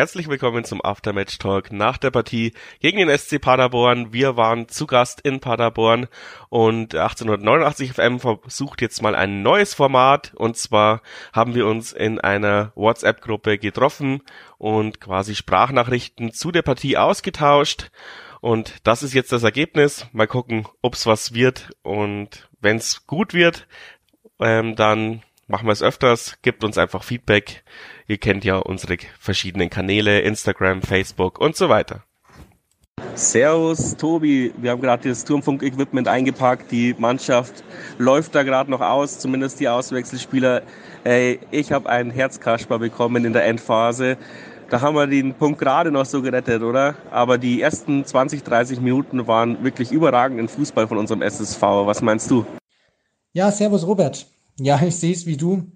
herzlich willkommen zum Aftermatch Talk nach der Partie gegen den SC Paderborn. Wir waren zu Gast in Paderborn und 1889 FM versucht jetzt mal ein neues Format und zwar haben wir uns in einer WhatsApp-Gruppe getroffen und quasi Sprachnachrichten zu der Partie ausgetauscht und das ist jetzt das Ergebnis. Mal gucken, ob's was wird und wenn's gut wird, ähm, dann machen wir es öfters. Gebt uns einfach Feedback. Ihr kennt ja unsere verschiedenen Kanäle, Instagram, Facebook und so weiter. Servus, Tobi. Wir haben gerade das Turmfunk-Equipment eingepackt. Die Mannschaft läuft da gerade noch aus, zumindest die Auswechselspieler. Ey, ich habe einen Herzkasper bekommen in der Endphase. Da haben wir den Punkt gerade noch so gerettet, oder? Aber die ersten 20, 30 Minuten waren wirklich überragend im Fußball von unserem SSV. Was meinst du? Ja, servus Robert. Ja, ich sehe es wie du.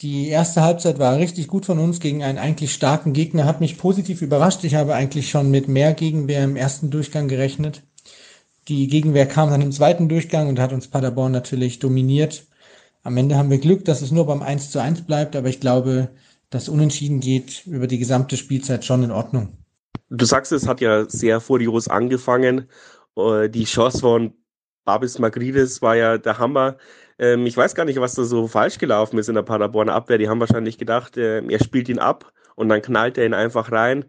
Die erste Halbzeit war richtig gut von uns gegen einen eigentlich starken Gegner, hat mich positiv überrascht. Ich habe eigentlich schon mit mehr Gegenwehr im ersten Durchgang gerechnet. Die Gegenwehr kam dann im zweiten Durchgang und hat uns Paderborn natürlich dominiert. Am Ende haben wir Glück, dass es nur beim 1 zu 1 bleibt, aber ich glaube, dass Unentschieden geht über die gesamte Spielzeit schon in Ordnung. Du sagst, es hat ja sehr furios angefangen. Äh, die Chance von Babis Magrides war ja der Hammer. Ähm, ich weiß gar nicht, was da so falsch gelaufen ist in der Paderborner Abwehr. Die haben wahrscheinlich gedacht, äh, er spielt ihn ab und dann knallt er ihn einfach rein.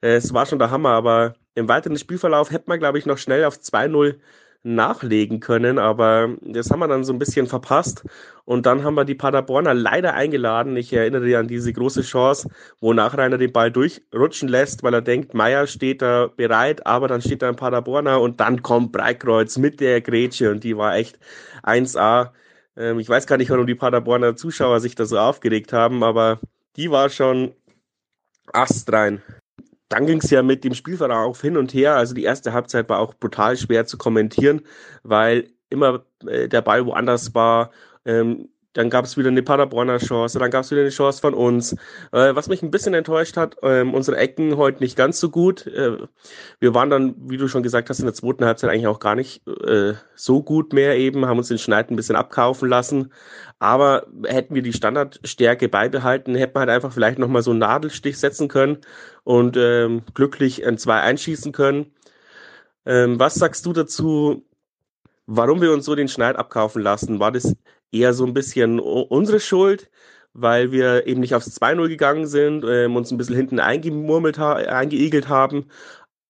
Äh, es war schon der Hammer, aber im weiteren Spielverlauf hätte man, glaube ich, noch schnell auf 2-0 nachlegen können, aber das haben wir dann so ein bisschen verpasst. Und dann haben wir die Paderborner leider eingeladen. Ich erinnere dich an diese große Chance, wo Nachreiner den Ball durchrutschen lässt, weil er denkt, Meier steht da bereit, aber dann steht da ein Paderborner und dann kommt Breitkreuz mit der Grätsche und die war echt 1A. Ähm, ich weiß gar nicht, warum die Paderborner Zuschauer sich da so aufgeregt haben, aber die war schon astrein. Dann ging es ja mit dem Spielverlauf hin und her. Also die erste Halbzeit war auch brutal schwer zu kommentieren, weil immer äh, der Ball woanders war. Ähm, dann gab es wieder eine Paderborner Chance, dann gab es wieder eine Chance von uns. Äh, was mich ein bisschen enttäuscht hat, ähm, unsere Ecken heute nicht ganz so gut. Äh, wir waren dann, wie du schon gesagt hast, in der zweiten Halbzeit eigentlich auch gar nicht äh, so gut mehr eben, haben uns den Schneid ein bisschen abkaufen lassen. Aber hätten wir die Standardstärke beibehalten, hätten wir halt einfach vielleicht nochmal so einen Nadelstich setzen können und ähm, glücklich ein 2 einschießen können. Ähm, was sagst du dazu, warum wir uns so den Schneid abkaufen lassen? War das eher so ein bisschen unsere Schuld, weil wir eben nicht aufs 2-0 gegangen sind, ähm, uns ein bisschen hinten eingemurmelt ha eingeigelt haben.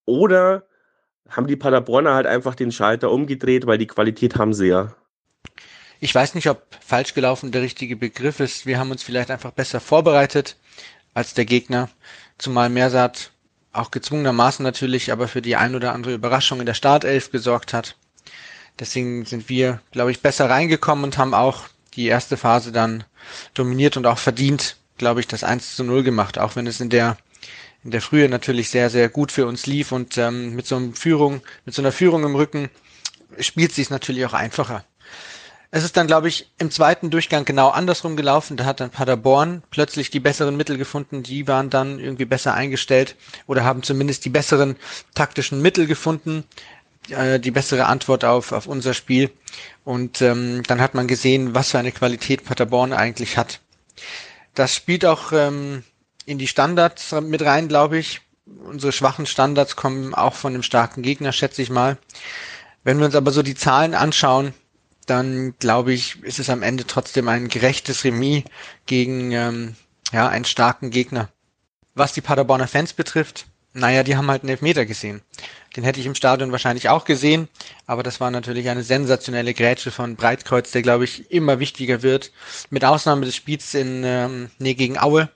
Oder haben die Paderborner halt einfach den Schalter umgedreht, weil die Qualität haben sie ja. Ich weiß nicht, ob falsch gelaufen der richtige Begriff ist. Wir haben uns vielleicht einfach besser vorbereitet als der Gegner. Zumal Mersat auch gezwungenermaßen natürlich, aber für die ein oder andere Überraschung in der Startelf gesorgt hat. Deswegen sind wir, glaube ich, besser reingekommen und haben auch die erste Phase dann dominiert und auch verdient, glaube ich, das 1 zu 0 gemacht, auch wenn es in der in der Frühe natürlich sehr, sehr gut für uns lief und ähm, mit so einer Führung, mit so einer Führung im Rücken spielt sich natürlich auch einfacher. Es ist dann, glaube ich, im zweiten Durchgang genau andersrum gelaufen. Da hat dann Paderborn plötzlich die besseren Mittel gefunden. Die waren dann irgendwie besser eingestellt oder haben zumindest die besseren taktischen Mittel gefunden äh, die bessere Antwort auf, auf unser Spiel. Und ähm, dann hat man gesehen, was für eine Qualität Paderborn eigentlich hat. Das spielt auch ähm, in die Standards mit rein, glaube ich. Unsere schwachen Standards kommen auch von einem starken Gegner, schätze ich mal. Wenn wir uns aber so die Zahlen anschauen, dann glaube ich, ist es am Ende trotzdem ein gerechtes Remis gegen ähm, ja, einen starken Gegner. Was die Paderborner Fans betrifft, naja, die haben halt einen Elfmeter gesehen. Den hätte ich im Stadion wahrscheinlich auch gesehen, aber das war natürlich eine sensationelle Grätsche von Breitkreuz, der glaube ich immer wichtiger wird. Mit Ausnahme des Spiels in ähm, nee, gegen Aue,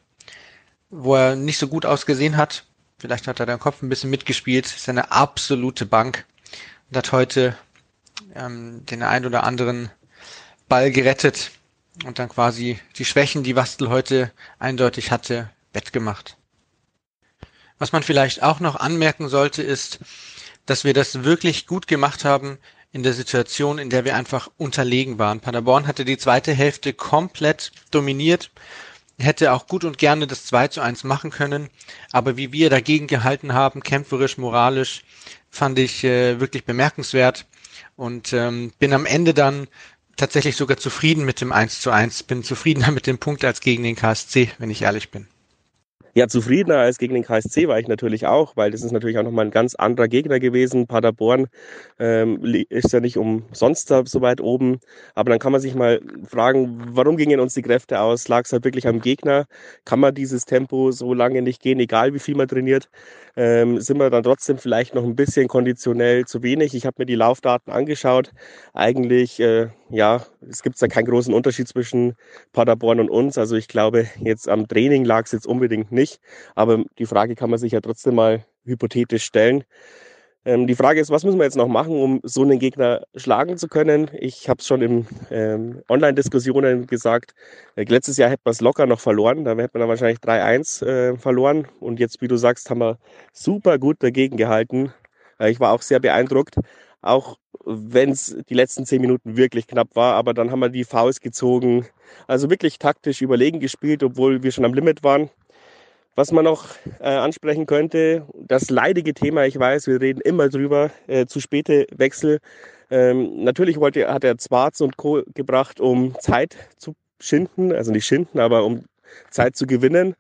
wo er nicht so gut ausgesehen hat. Vielleicht hat er den Kopf ein bisschen mitgespielt. Ist eine absolute Bank und hat heute ähm, den ein oder anderen Ball gerettet und dann quasi die Schwächen, die Wastel heute eindeutig hatte, wettgemacht. Was man vielleicht auch noch anmerken sollte, ist, dass wir das wirklich gut gemacht haben in der Situation, in der wir einfach unterlegen waren. Paderborn hatte die zweite Hälfte komplett dominiert, hätte auch gut und gerne das 2 zu 1 machen können, aber wie wir dagegen gehalten haben, kämpferisch, moralisch, fand ich äh, wirklich bemerkenswert und ähm, bin am Ende dann tatsächlich sogar zufrieden mit dem 1 zu 1, bin zufriedener mit dem Punkt als gegen den KSC, wenn ich ehrlich bin. Ja, zufriedener als gegen den KSC war ich natürlich auch, weil das ist natürlich auch nochmal ein ganz anderer Gegner gewesen. Paderborn ähm, ist ja nicht umsonst so weit oben. Aber dann kann man sich mal fragen, warum gingen uns die Kräfte aus? Lag es halt wirklich am Gegner? Kann man dieses Tempo so lange nicht gehen, egal wie viel man trainiert? Ähm, sind wir dann trotzdem vielleicht noch ein bisschen konditionell zu wenig? Ich habe mir die Laufdaten angeschaut. Eigentlich, äh, ja, es gibt da keinen großen Unterschied zwischen Paderborn und uns. Also ich glaube, jetzt am Training lag es jetzt unbedingt nicht. Aber die Frage kann man sich ja trotzdem mal hypothetisch stellen. Ähm, die Frage ist, was müssen wir jetzt noch machen, um so einen Gegner schlagen zu können? Ich habe es schon in ähm, Online-Diskussionen gesagt. Äh, letztes Jahr hätten wir es locker noch verloren. Da hätten wir dann wahrscheinlich 3-1 äh, verloren. Und jetzt, wie du sagst, haben wir super gut dagegen gehalten. Äh, ich war auch sehr beeindruckt. Auch wenn es die letzten zehn Minuten wirklich knapp war, aber dann haben wir die Faust gezogen. Also wirklich taktisch überlegen gespielt, obwohl wir schon am Limit waren. Was man noch äh, ansprechen könnte, das leidige Thema, ich weiß, wir reden immer drüber, äh, zu späte Wechsel. Ähm, natürlich wollte, hat er Zwarz und Co. gebracht, um Zeit zu schinden, also nicht schinden, aber um Zeit zu gewinnen.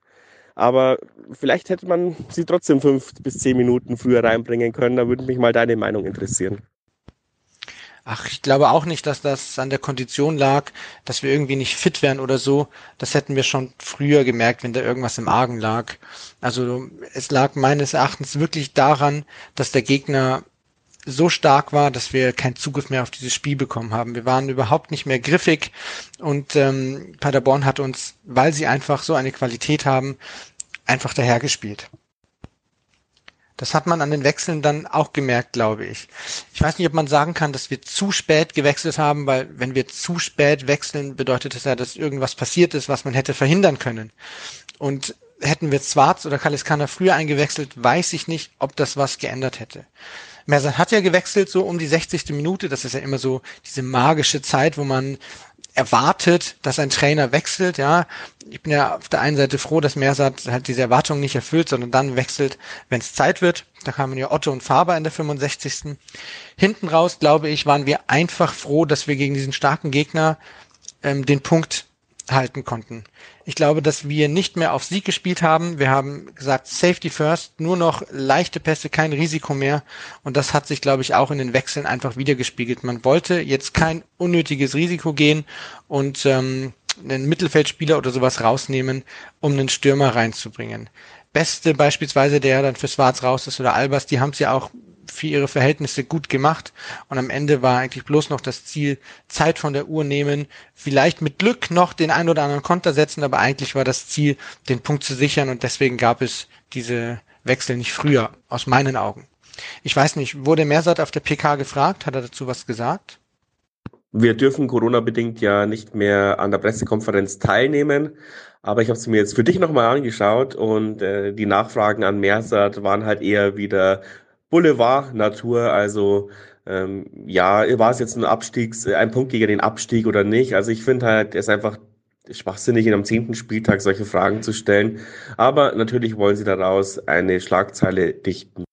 Aber vielleicht hätte man sie trotzdem fünf bis zehn Minuten früher reinbringen können. Da würde mich mal deine Meinung interessieren. Ach, ich glaube auch nicht, dass das an der Kondition lag, dass wir irgendwie nicht fit wären oder so. Das hätten wir schon früher gemerkt, wenn da irgendwas im Argen lag. Also es lag meines Erachtens wirklich daran, dass der Gegner so stark war, dass wir keinen Zugriff mehr auf dieses Spiel bekommen haben. Wir waren überhaupt nicht mehr griffig und ähm, Paderborn hat uns, weil sie einfach so eine Qualität haben, einfach dahergespielt. Das hat man an den Wechseln dann auch gemerkt, glaube ich. Ich weiß nicht, ob man sagen kann, dass wir zu spät gewechselt haben, weil wenn wir zu spät wechseln, bedeutet das ja, dass irgendwas passiert ist, was man hätte verhindern können. Und hätten wir Zwarz oder Kaliskana früher eingewechselt, weiß ich nicht, ob das was geändert hätte. Mersan hat ja gewechselt so um die 60. Minute. Das ist ja immer so diese magische Zeit, wo man erwartet, dass ein Trainer wechselt, ja. Ich bin ja auf der einen Seite froh, dass Mersat halt diese Erwartungen nicht erfüllt, sondern dann wechselt, wenn es Zeit wird. Da kamen ja Otto und Faber in der 65. Hinten raus, glaube ich, waren wir einfach froh, dass wir gegen diesen starken Gegner ähm, den Punkt halten konnten. Ich glaube, dass wir nicht mehr auf Sieg gespielt haben. Wir haben gesagt, Safety first, nur noch leichte Pässe, kein Risiko mehr. Und das hat sich, glaube ich, auch in den Wechseln einfach wiedergespiegelt. Man wollte jetzt kein unnötiges Risiko gehen und ähm, einen Mittelfeldspieler oder sowas rausnehmen, um einen Stürmer reinzubringen. Beste beispielsweise, der dann für Schwarz raus ist oder Albers, die haben es ja auch für ihre Verhältnisse gut gemacht. Und am Ende war eigentlich bloß noch das Ziel, Zeit von der Uhr nehmen, vielleicht mit Glück noch den ein oder anderen Konter setzen, aber eigentlich war das Ziel, den Punkt zu sichern und deswegen gab es diese Wechsel nicht früher, aus meinen Augen. Ich weiß nicht, wurde Mersat auf der PK gefragt? Hat er dazu was gesagt? Wir dürfen Corona-bedingt ja nicht mehr an der Pressekonferenz teilnehmen, aber ich habe es mir jetzt für dich nochmal angeschaut und äh, die Nachfragen an Mersat waren halt eher wieder Boulevard-Natur. Also ähm, ja, war es jetzt ein Abstiegs, ein Punkt gegen den Abstieg oder nicht? Also ich finde halt, es ist einfach schwachsinnig, in am zehnten Spieltag solche Fragen zu stellen. Aber natürlich wollen sie daraus eine Schlagzeile dichten.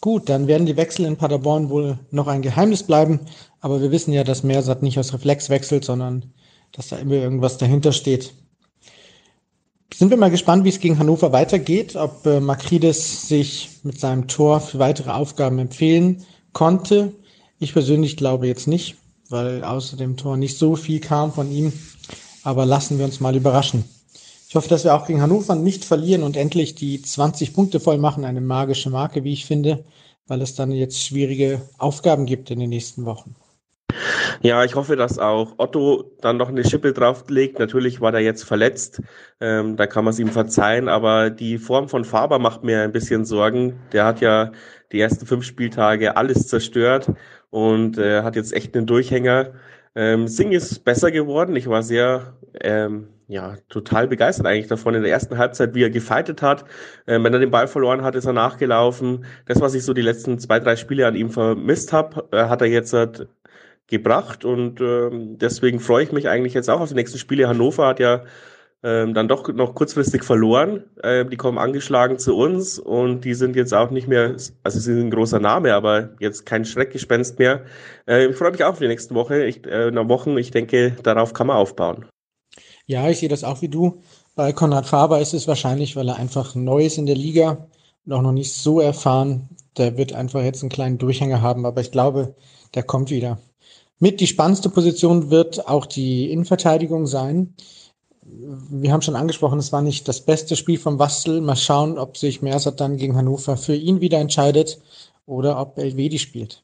Gut, dann werden die Wechsel in Paderborn wohl noch ein Geheimnis bleiben. Aber wir wissen ja, dass Mersat nicht aus Reflex wechselt, sondern dass da immer irgendwas dahinter steht. Sind wir mal gespannt, wie es gegen Hannover weitergeht, ob äh, Makrides sich mit seinem Tor für weitere Aufgaben empfehlen konnte. Ich persönlich glaube jetzt nicht, weil außer dem Tor nicht so viel kam von ihm. Aber lassen wir uns mal überraschen. Ich hoffe, dass wir auch gegen Hannover nicht verlieren und endlich die 20 Punkte voll machen. Eine magische Marke, wie ich finde, weil es dann jetzt schwierige Aufgaben gibt in den nächsten Wochen. Ja, ich hoffe, dass auch Otto dann noch eine Schippe drauflegt. Natürlich war der jetzt verletzt, ähm, da kann man es ihm verzeihen, aber die Form von Faber macht mir ein bisschen Sorgen. Der hat ja die ersten fünf Spieltage alles zerstört und äh, hat jetzt echt einen Durchhänger. Ähm, Singh ist besser geworden. Ich war sehr, ähm, ja, total begeistert eigentlich davon in der ersten Halbzeit, wie er gefightet hat. Ähm, wenn er den Ball verloren hat, ist er nachgelaufen. Das, was ich so die letzten zwei, drei Spiele an ihm vermisst habe, äh, hat er jetzt gebracht und ähm, deswegen freue ich mich eigentlich jetzt auch auf die nächsten Spiele. Hannover hat ja ähm, dann doch noch kurzfristig verloren. Äh, die kommen angeschlagen zu uns und die sind jetzt auch nicht mehr, also sie sind ein großer Name, aber jetzt kein Schreckgespenst mehr. Äh, ich freue mich auch auf die nächsten Woche, ich, äh, Wochen. Ich denke, darauf kann man aufbauen. Ja, ich sehe das auch wie du. Bei Konrad Faber ist es wahrscheinlich, weil er einfach neu ist in der Liga und auch noch nicht so erfahren. Der wird einfach jetzt einen kleinen Durchhänger haben, aber ich glaube, der kommt wieder. Mit die spannendste Position wird auch die Innenverteidigung sein. Wir haben schon angesprochen, es war nicht das beste Spiel von Wastel. Mal schauen, ob sich Mersat dann gegen Hannover für ihn wieder entscheidet oder ob Elvedi spielt.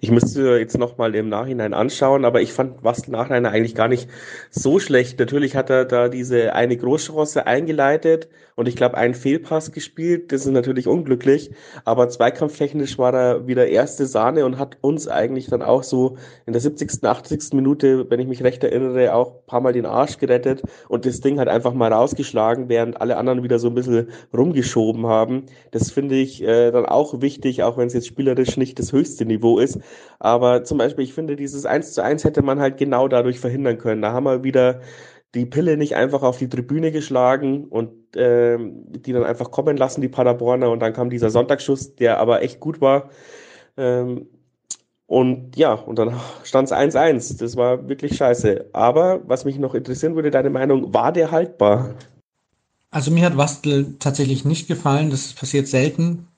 Ich müsste jetzt nochmal im Nachhinein anschauen, aber ich fand Wastel Nachhinein eigentlich gar nicht so schlecht. Natürlich hat er da diese eine Großchance eingeleitet und ich glaube einen Fehlpass gespielt. Das ist natürlich unglücklich, aber zweikampftechnisch war er wieder erste Sahne und hat uns eigentlich dann auch so in der 70., 80. Minute, wenn ich mich recht erinnere, auch ein paar Mal den Arsch gerettet und das Ding hat einfach mal rausgeschlagen, während alle anderen wieder so ein bisschen rumgeschoben haben. Das finde ich äh, dann auch wichtig, auch wenn es jetzt spielerisch nicht das höchste Niveau ist. Aber zum Beispiel, ich finde, dieses 1 zu 1 hätte man halt genau dadurch verhindern können. Da haben wir wieder die Pille nicht einfach auf die Tribüne geschlagen und ähm, die dann einfach kommen lassen, die Paderborner. Und dann kam dieser Sonntagsschuss, der aber echt gut war. Ähm, und ja, und dann stand es 1-1. Das war wirklich scheiße. Aber was mich noch interessieren würde, deine Meinung, war der haltbar? Also mir hat Wastel tatsächlich nicht gefallen. Das passiert selten.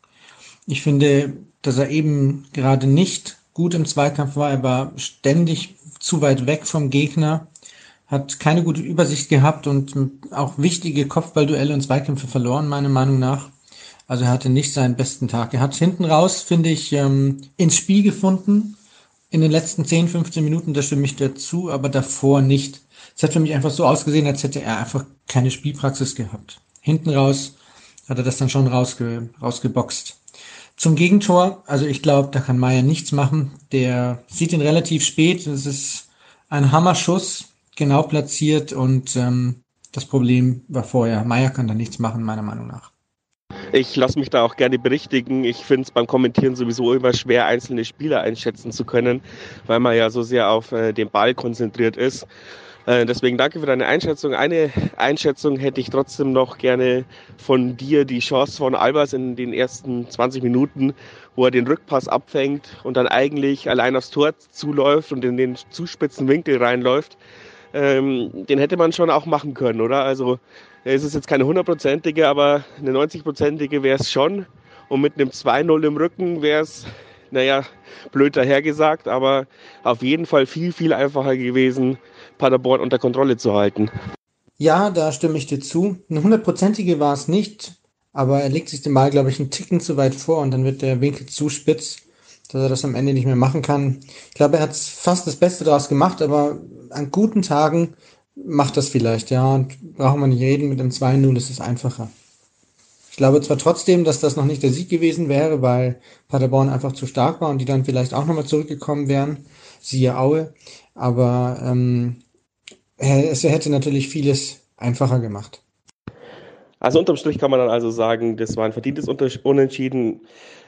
Ich finde, dass er eben gerade nicht gut im Zweikampf war. Er war ständig zu weit weg vom Gegner, hat keine gute Übersicht gehabt und auch wichtige Kopfballduelle und Zweikämpfe verloren, meiner Meinung nach. Also er hatte nicht seinen besten Tag. Er hat hinten raus, finde ich, ähm, ins Spiel gefunden. In den letzten 10, 15 Minuten, da stimme ich dazu, aber davor nicht. Es hat für mich einfach so ausgesehen, als hätte er einfach keine Spielpraxis gehabt. Hinten raus hat er das dann schon rausge rausgeboxt. Zum Gegentor, also ich glaube, da kann Meier nichts machen. Der sieht ihn relativ spät. Das ist ein Hammerschuss, genau platziert und ähm, das Problem war vorher. Meier kann da nichts machen, meiner Meinung nach. Ich lasse mich da auch gerne berichtigen. Ich finde es beim Kommentieren sowieso immer schwer, einzelne Spieler einschätzen zu können, weil man ja so sehr auf äh, den Ball konzentriert ist. Äh, deswegen danke für deine Einschätzung. Eine Einschätzung hätte ich trotzdem noch gerne von dir. Die Chance von Albers in den ersten 20 Minuten, wo er den Rückpass abfängt und dann eigentlich allein aufs Tor zuläuft und in den zu spitzen Winkel reinläuft. Ähm, den hätte man schon auch machen können, oder? Also es ist jetzt keine hundertprozentige, aber eine 90-prozentige wäre es schon. Und mit einem 2-0 im Rücken wäre es, naja, blöd dahergesagt, aber auf jeden Fall viel, viel einfacher gewesen, Paderborn unter Kontrolle zu halten. Ja, da stimme ich dir zu. Eine hundertprozentige war es nicht, aber er legt sich den Ball, glaube ich, einen Ticken zu weit vor und dann wird der Winkel zu spitz, dass er das am Ende nicht mehr machen kann. Ich glaube, er hat fast das Beste daraus gemacht, aber an guten Tagen macht das vielleicht, ja, und brauchen wir nicht reden, mit dem 2-0 ist es einfacher. Ich glaube zwar trotzdem, dass das noch nicht der Sieg gewesen wäre, weil Paderborn einfach zu stark war und die dann vielleicht auch nochmal zurückgekommen wären, siehe Aue, aber ähm, es hätte natürlich vieles einfacher gemacht. Also unterm Strich kann man dann also sagen, das war ein verdientes Unentschieden.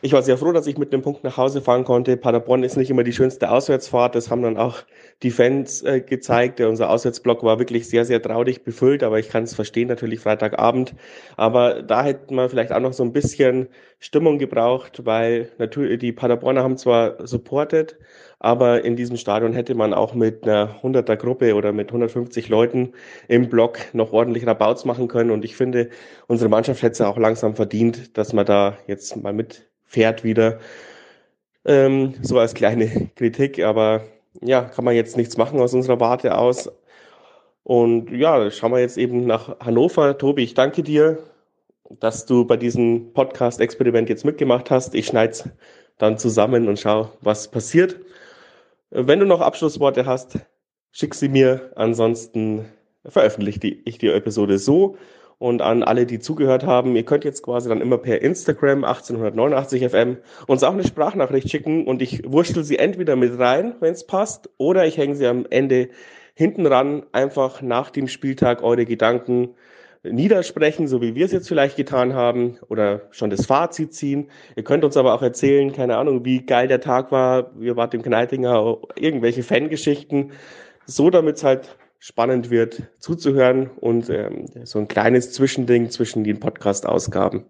Ich war sehr froh, dass ich mit einem Punkt nach Hause fahren konnte. Paderborn ist nicht immer die schönste Auswärtsfahrt. Das haben dann auch die Fans äh, gezeigt. Unser Auswärtsblock war wirklich sehr, sehr traurig befüllt, aber ich kann es verstehen, natürlich Freitagabend. Aber da hätte man vielleicht auch noch so ein bisschen Stimmung gebraucht, weil natürlich die Paderborner haben zwar supportet, aber in diesem Stadion hätte man auch mit einer 100er Gruppe oder mit 150 Leuten im Block noch ordentlich Rabauts machen können. Und ich finde, unsere Mannschaft hätte es auch langsam verdient, dass man da jetzt mal mitfährt wieder. Ähm, so als kleine Kritik, aber ja, kann man jetzt nichts machen aus unserer Warte aus. Und ja, schauen wir jetzt eben nach Hannover. Tobi, ich danke dir, dass du bei diesem Podcast-Experiment jetzt mitgemacht hast. Ich schneide es dann zusammen und schau, was passiert. Wenn du noch Abschlussworte hast, schick sie mir. Ansonsten veröffentliche ich die Episode so. Und an alle, die zugehört haben, ihr könnt jetzt quasi dann immer per Instagram 1889 FM uns auch eine Sprachnachricht schicken und ich wurschtel sie entweder mit rein, wenn es passt, oder ich hänge sie am Ende hinten ran, einfach nach dem Spieltag eure Gedanken niedersprechen, so wie wir es jetzt vielleicht getan haben, oder schon das Fazit ziehen. Ihr könnt uns aber auch erzählen, keine Ahnung, wie geil der Tag war, wir wart im Kneitinger, irgendwelche Fangeschichten, so damit es halt spannend wird zuzuhören und ähm, so ein kleines Zwischending zwischen den Podcast-Ausgaben.